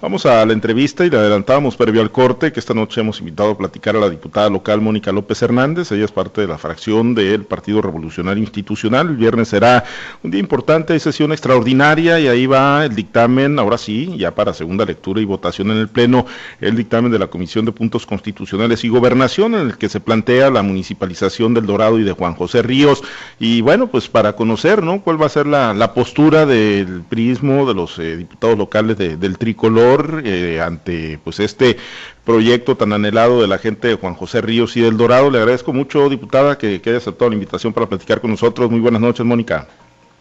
Vamos a la entrevista y le adelantábamos previo al corte que esta noche hemos invitado a platicar a la diputada local Mónica López Hernández. Ella es parte de la fracción del Partido Revolucionario Institucional. El viernes será un día importante, hay sesión extraordinaria y ahí va el dictamen, ahora sí, ya para segunda lectura y votación en el Pleno, el dictamen de la Comisión de Puntos Constitucionales y Gobernación en el que se plantea la municipalización del Dorado y de Juan José Ríos. Y bueno, pues para conocer, ¿no? ¿Cuál va a ser la, postura del prismo de los eh, diputados locales del tricolor? Eh, ante pues este proyecto tan anhelado de la gente de Juan José Ríos y del Dorado. Le agradezco mucho, diputada, que, que haya aceptado la invitación para platicar con nosotros. Muy buenas noches, Mónica.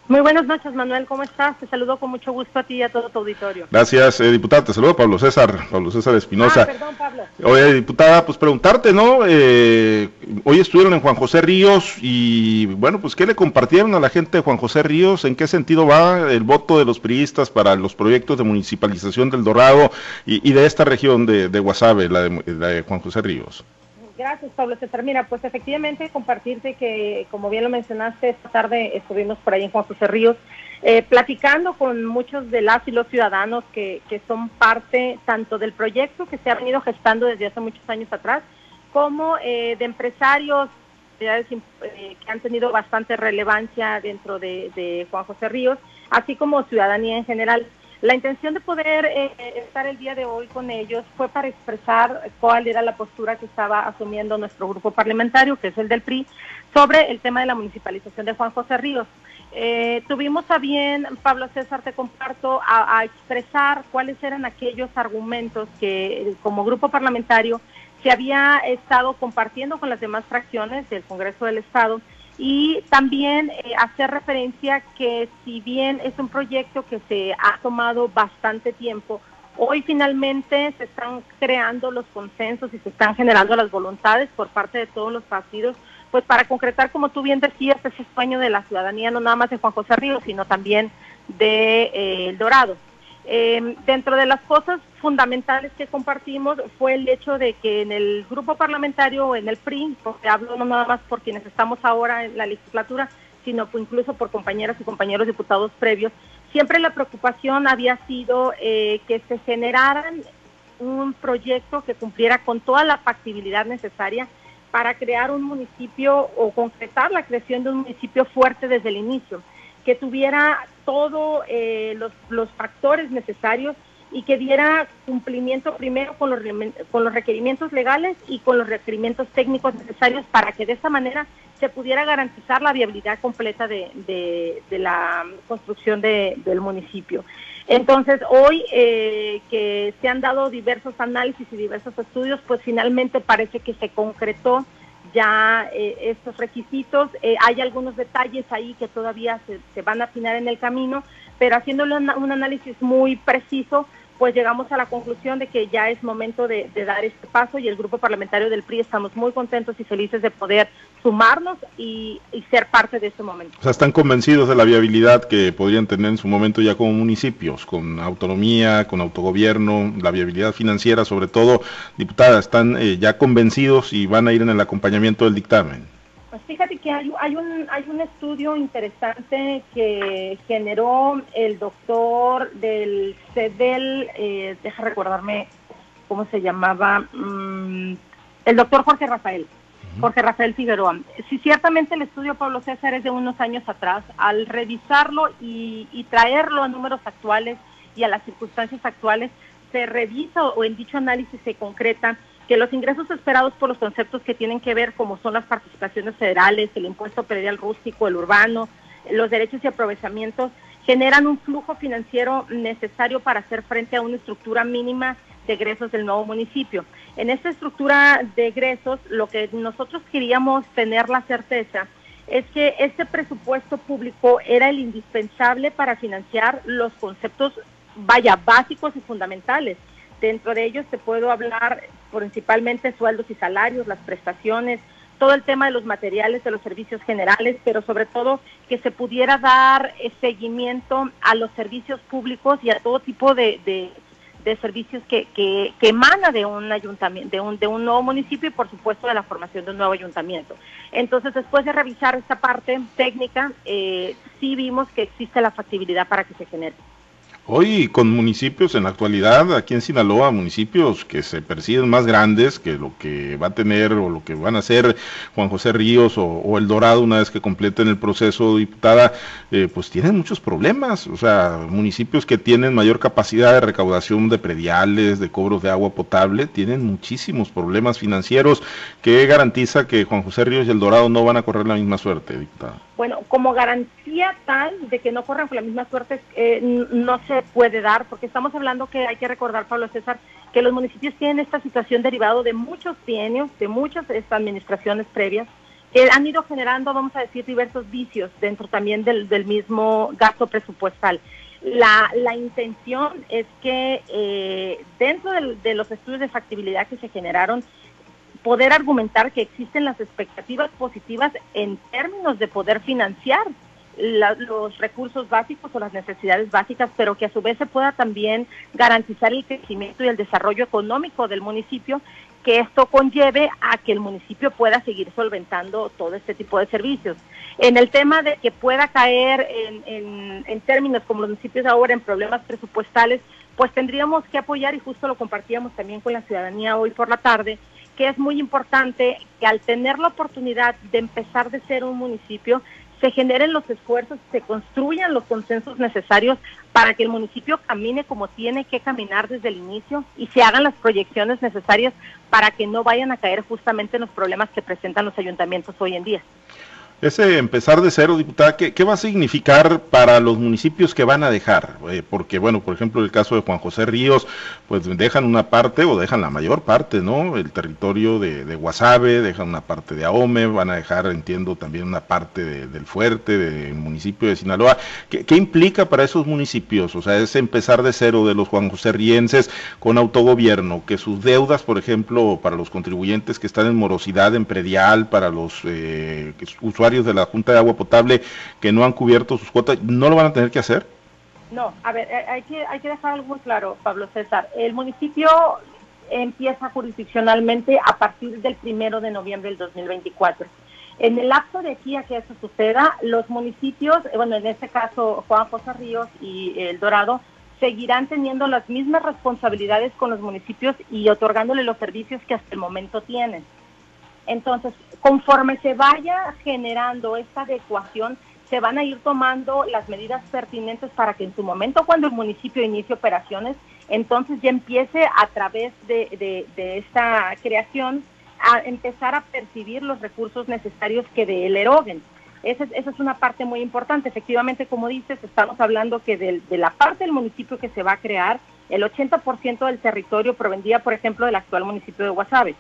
Muy buenas noches, Manuel. ¿Cómo estás? Te saludo con mucho gusto a ti y a todo tu auditorio. Gracias, eh, diputada. Te saludo Pablo César, Pablo César Espinosa. Ah, perdón, Pablo. Oye, diputada, pues preguntarte, ¿no? Eh, hoy estuvieron en Juan José Ríos y, bueno, pues, ¿qué le compartieron a la gente de Juan José Ríos? ¿En qué sentido va el voto de los priistas para los proyectos de municipalización del Dorado y, de esta región de, de Guasave, la de Juan José Ríos? Gracias, Pablo César. Mira, pues efectivamente compartirte que, como bien lo mencionaste, esta tarde estuvimos por ahí en Juan José Ríos, eh, platicando con muchos de las y los ciudadanos que, que son parte tanto del proyecto que se ha venido gestando desde hace muchos años atrás, como eh, de empresarios eh, que han tenido bastante relevancia dentro de, de Juan José Ríos, así como ciudadanía en general. La intención de poder eh, estar el día de hoy con ellos fue para expresar cuál era la postura que estaba asumiendo nuestro grupo parlamentario, que es el del PRI, sobre el tema de la municipalización de Juan José Ríos. Eh, tuvimos a bien, Pablo César, te comparto, a, expresar cuáles eran aquellos argumentos que como grupo parlamentario se había estado compartiendo con las demás fracciones del Congreso del Estado y también eh, hacer referencia que si bien es un proyecto que se ha tomado bastante tiempo, hoy finalmente se están creando los consensos y se están generando las voluntades por parte de todos los partidos, pues para concretar, como tú bien decías, ese sueño de la ciudadanía, no nada más de Juan José Ríos, sino también de eh, El Dorado. Eh, dentro de las cosas fundamentales que compartimos fue el hecho de que en el grupo parlamentario, en el PRI, porque hablo no nada más por quienes estamos ahora en la legislatura, sino incluso por compañeras y compañeros diputados previos, siempre la preocupación había sido eh, que se generaran un proyecto que cumpliera con toda la factibilidad necesaria para crear un municipio o concretar la creación de un municipio fuerte desde el inicio que tuviera todos eh, los, los, factores necesarios y que diera cumplimiento primero con los, con los requerimientos legales y con los requerimientos técnicos necesarios para que de esa manera se pudiera garantizar la viabilidad completa de, de, la construcción del municipio. Entonces, hoy eh, que se han dado diversos análisis y diversos estudios, pues finalmente parece que se concretó ya eh, estos requisitos. Eh, hay algunos detalles ahí que todavía se, van a afinar en el camino, pero haciéndole un análisis muy preciso, pues llegamos a la conclusión de que ya es momento de, dar este paso y el grupo parlamentario del PRI estamos muy contentos y felices de poder sumarnos y, ser parte de este momento. O sea, están convencidos de la viabilidad que podrían tener en su momento ya como municipios, con autonomía, con autogobierno, la viabilidad financiera sobre todo. Diputada, ¿están eh, ya convencidos y van a ir en el acompañamiento del dictamen? Pues fíjate que hay, un, hay un estudio interesante que generó el doctor del CEDEL, eh, deja recordarme cómo se llamaba, mm, el doctor Jorge Rafael, Jorge Rafael Figueroa. Si ciertamente el estudio Pablo César es de unos años atrás, al revisarlo y, y traerlo a números actuales y a las circunstancias actuales, se revisa o en dicho análisis se concreta que los ingresos esperados por los conceptos que tienen que ver como son las participaciones federales, el impuesto predial rústico, el urbano, los derechos y aprovechamientos, generan un flujo financiero necesario para hacer frente a una estructura mínima de egresos del nuevo municipio. En esta estructura de egresos, lo que nosotros queríamos tener la certeza es que este presupuesto público era el indispensable para financiar los conceptos, vaya, básicos y fundamentales Dentro de ellos te puedo hablar principalmente sueldos y salarios, las prestaciones, todo el tema de los materiales, de los servicios generales, pero sobre todo que se pudiera dar eh, seguimiento a los servicios públicos y a todo tipo de, de, servicios que, que, emana de un ayuntamiento, de un, de un nuevo municipio y por supuesto de la formación de un nuevo ayuntamiento. Entonces, después de revisar esta parte técnica, eh, sí vimos que existe la factibilidad para que se genere. Hoy con municipios en la actualidad, aquí en Sinaloa, municipios que se perciben más grandes que lo que va a tener o lo que van a hacer Juan José Ríos o, El Dorado una vez que completen el proceso diputada, eh, pues tienen muchos problemas. O sea, municipios que tienen mayor capacidad de recaudación de prediales, de cobros de agua potable, tienen muchísimos problemas financieros que garantiza que Juan José Ríos y El Dorado no van a correr la misma suerte, diputada. Bueno, como garantía tal de que no corran con la misma suerte, eh, no se puede dar, porque estamos hablando que hay que recordar, Pablo César, que los municipios tienen esta situación derivado de muchos bienios, de muchas administraciones previas, que han ido generando, vamos a decir, diversos vicios dentro también del, mismo gasto presupuestal. La, intención es que eh, dentro de los estudios de factibilidad que se generaron, poder argumentar que existen las expectativas positivas en términos de poder financiar los recursos básicos o las necesidades básicas, pero que a su vez se pueda también garantizar el crecimiento y el desarrollo económico del municipio, que esto conlleve a que el municipio pueda seguir solventando todo este tipo de servicios. En el tema de que pueda caer en, en términos como los municipios ahora en problemas presupuestales, pues tendríamos que apoyar, y justo lo compartíamos también con la ciudadanía hoy por la tarde, que es muy importante que al tener la oportunidad de empezar de ser un municipio, se generen los esfuerzos, se construyan los consensos necesarios para que el municipio camine como tiene que caminar desde el inicio y se hagan las proyecciones necesarias para que no vayan a caer justamente en los problemas que presentan los ayuntamientos hoy en día. Ese empezar de cero, diputada, ¿qué, va a significar para los municipios que van a dejar? Eh, porque, bueno, por ejemplo, el caso de Juan José Ríos, pues dejan una parte o dejan la mayor parte, ¿no? El territorio de, Guasave, dejan una parte de Ahome, van a dejar, entiendo, también una parte del Fuerte, del municipio de Sinaloa. ¿Qué, implica para esos municipios? O sea, ese empezar de cero de los Juan José Rienses con autogobierno, que sus deudas, por ejemplo, para los contribuyentes que están en morosidad, en predial, para los eh, usuarios, de la Junta de Agua Potable que no han cubierto sus cuotas, ¿no lo van a tener que hacer? No, a ver, eh, hay que, hay que dejar algo muy claro, Pablo César. El municipio empieza jurisdiccionalmente a partir del primero de noviembre del 2024. En el lapso de aquí a que eso suceda, los municipios, eh, bueno, en este caso Juan José Ríos y El Dorado, seguirán teniendo las mismas responsabilidades con los municipios y otorgándole los servicios que hasta el momento tienen. Entonces, conforme se vaya generando esta adecuación, se van a ir tomando las medidas pertinentes para que en su momento, cuando el municipio inicie operaciones, entonces ya empiece a través de, esta creación a empezar a percibir los recursos necesarios que de él eroguen. Esa, es una parte muy importante. Efectivamente, como dices, estamos hablando que de, de la parte del municipio que se va a crear, el 80% del territorio provendría, por ejemplo, del actual municipio de Guasave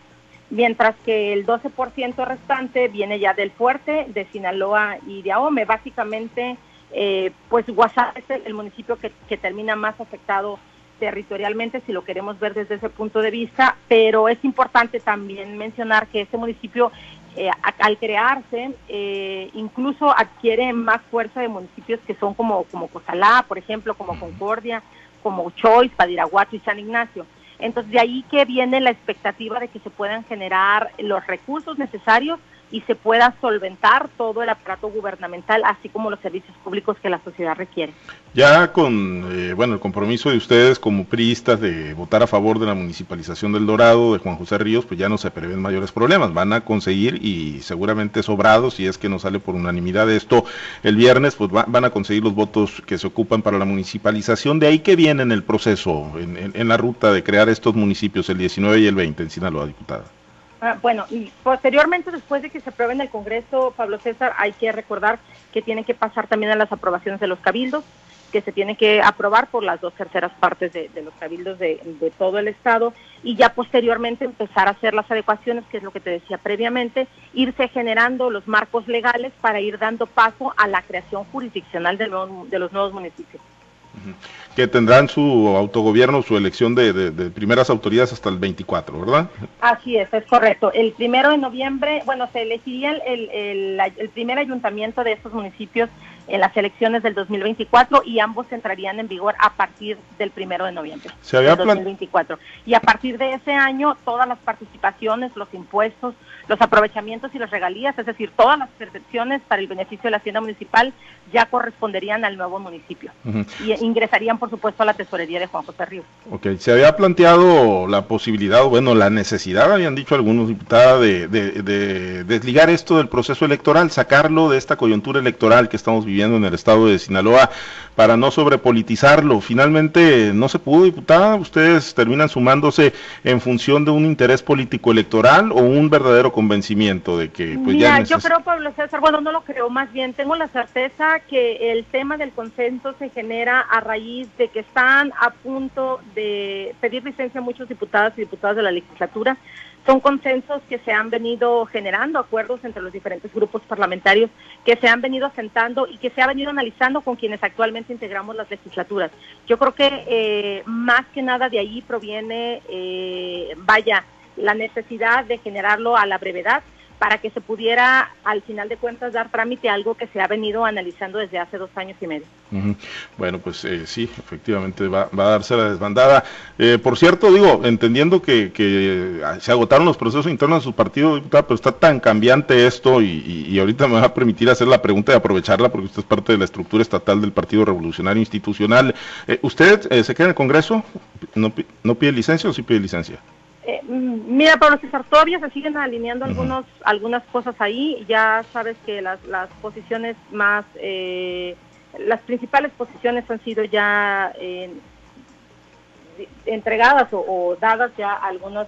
mientras que el 12% restante viene ya del fuerte, de Sinaloa y de Ahome. Básicamente, eh, pues Guasave es el, municipio que, termina más afectado territorialmente, si lo queremos ver desde ese punto de vista, pero es importante también mencionar que este municipio, eh, al crearse, eh, incluso adquiere más fuerza de municipios que son como, como Cozalá, por ejemplo, como Concordia, como Choice, Padiraguato y San Ignacio. Entonces, de ahí que viene la expectativa de que se puedan generar los recursos necesarios y se pueda solventar todo el aparato gubernamental, así como los servicios públicos que la sociedad requiere. Ya con eh, bueno el compromiso de ustedes como priistas de votar a favor de la municipalización del Dorado de Juan José Ríos, pues ya no se prevén mayores problemas. Van a conseguir y seguramente sobrados, si es que no sale por unanimidad esto el viernes, pues van a conseguir los votos que se ocupan para la municipalización. De ahí que viene en el proceso, en, en la ruta de crear estos municipios, el 19 y el 20 en Sinaloa, diputada. Ah, bueno, y posteriormente, después de que se apruebe en el Congreso, Pablo César, hay que recordar que tienen que pasar también a las aprobaciones de los cabildos, que se tienen que aprobar por las dos terceras partes de, los cabildos de, todo el Estado y ya posteriormente empezar a hacer las adecuaciones, que es lo que te decía previamente, irse generando los marcos legales para ir dando paso a la creación jurisdiccional de los nuevos municipios que tendrán su autogobierno, su elección de, primeras autoridades hasta el 24, ¿verdad? Así es, es correcto. El primero de noviembre, bueno, se elegiría el, el, primer ayuntamiento de estos municipios en las elecciones del 2024 y ambos entrarían en vigor a partir del primero de noviembre Se había del 2024. Y a partir de ese año, todas las participaciones, los impuestos, los aprovechamientos y las regalías, es decir, todas las percepciones para el beneficio de la hacienda municipal ya corresponderían al nuevo municipio y ingresarían, por supuesto, a la tesorería de Juan José Ríos. Ok, se había planteado la posibilidad, bueno, la necesidad, habían dicho algunos diputados, de, de desligar esto del proceso electoral, sacarlo de esta coyuntura electoral que estamos viviendo en el estado de Sinaloa para no sobrepolitizarlo. Finalmente no se pudo, diputada, ustedes terminan sumándose en función de un interés político electoral o un verdadero convencimiento de que pues Mira, yo creo Pablo César, bueno, no lo creo, más bien tengo la certeza que el tema del consenso se genera a raíz de que están a punto de pedir licencia a muchos diputados y diputadas de la legislatura son consensos que se han venido generando, acuerdos entre los diferentes grupos parlamentarios que se han venido asentando y que se ha venido analizando con quienes actualmente integramos las legislaturas. Yo creo que eh, más que nada de ahí proviene, eh, vaya, la necesidad de generarlo a la brevedad para que se pudiera, al final de cuentas, dar trámite a algo que se ha venido analizando desde hace dos años y medio. Bueno, pues eh, sí, efectivamente va, a darse la desbandada. Eh, por cierto, digo, entendiendo que, que, se agotaron los procesos internos de su partido, pero está tan cambiante esto y, ahorita me va a permitir hacer la pregunta y aprovecharla porque usted es parte de la estructura estatal del Partido Revolucionario Institucional. Eh, ¿Usted se queda en el Congreso? ¿No, ¿No pide licencia o sí pide licencia? Eh, mira, Pablo César, todavía se siguen alineando algunos, algunas cosas ahí. Ya sabes que las, las posiciones más, eh, las principales posiciones han sido ya eh, entregadas o, dadas ya a algunos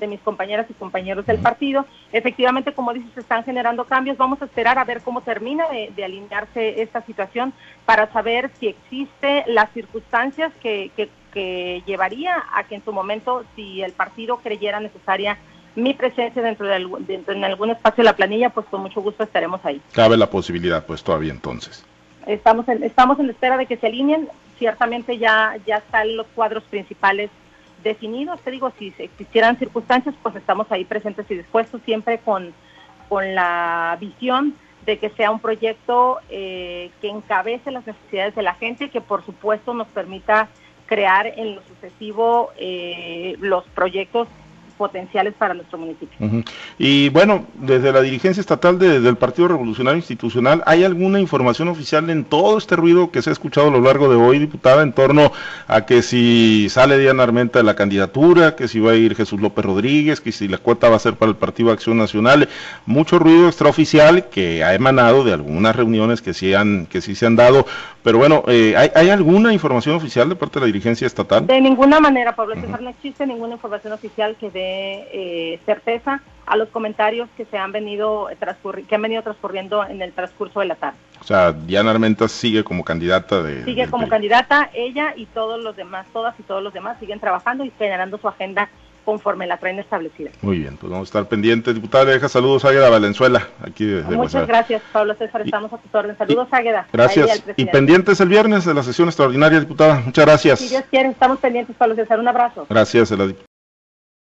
de mis compañeras y compañeros del partido. Efectivamente, como dices, se están generando cambios. Vamos a esperar a ver cómo termina de, de alinearse esta situación para saber si existe las circunstancias que, que que llevaría a que en su momento, si el partido creyera necesaria mi presencia dentro de, dentro en algún espacio de la planilla, pues con mucho gusto estaremos ahí. Cabe la posibilidad, pues todavía entonces. Estamos en, estamos en espera de que se alineen. Ciertamente ya, ya están los cuadros principales definidos. Te digo, si existieran circunstancias, pues estamos ahí presentes y dispuestos siempre con, con la visión de que sea un proyecto eh, que encabece las necesidades de la gente y que por supuesto nos permita crear en lo sucesivo eh, los proyectos potenciales para nuestro municipio. Y bueno, desde la dirigencia estatal del Partido Revolucionario Institucional, ¿hay alguna información oficial en todo este ruido que se ha escuchado a lo largo de hoy, diputada, en torno a que si sale Diana Armenta de la candidatura, que si va a ir Jesús López Rodríguez, que si la cuota va a ser para el Partido Acción Nacional? Mucho ruido extraoficial que ha emanado de algunas reuniones que sí, han, que sí se han dado, pero bueno, eh, ¿hay, alguna información oficial de parte de la dirigencia estatal? De ninguna manera, Pablo César, no existe ninguna información oficial que dé eh, certeza a los comentarios que se han venido que han venido transcurriendo en el transcurso de la tarde. O sea, Diana Armenta sigue como candidata de sigue como candidata ella y todos los demás, todas y todos los demás siguen trabajando y generando su agenda conforme la traen establecida. Muy bien, pues vamos a estar pendientes. Diputada, deja saludos a Águeda Valenzuela. Aquí Muchas gracias, Pablo César. Estamos a tu orden. Saludos, Águeda. Gracias. Y pendientes el viernes de la sesión extraordinaria, diputada. Muchas gracias. Si Dios quiere, estamos pendientes, Pablo César. Un abrazo. Gracias, la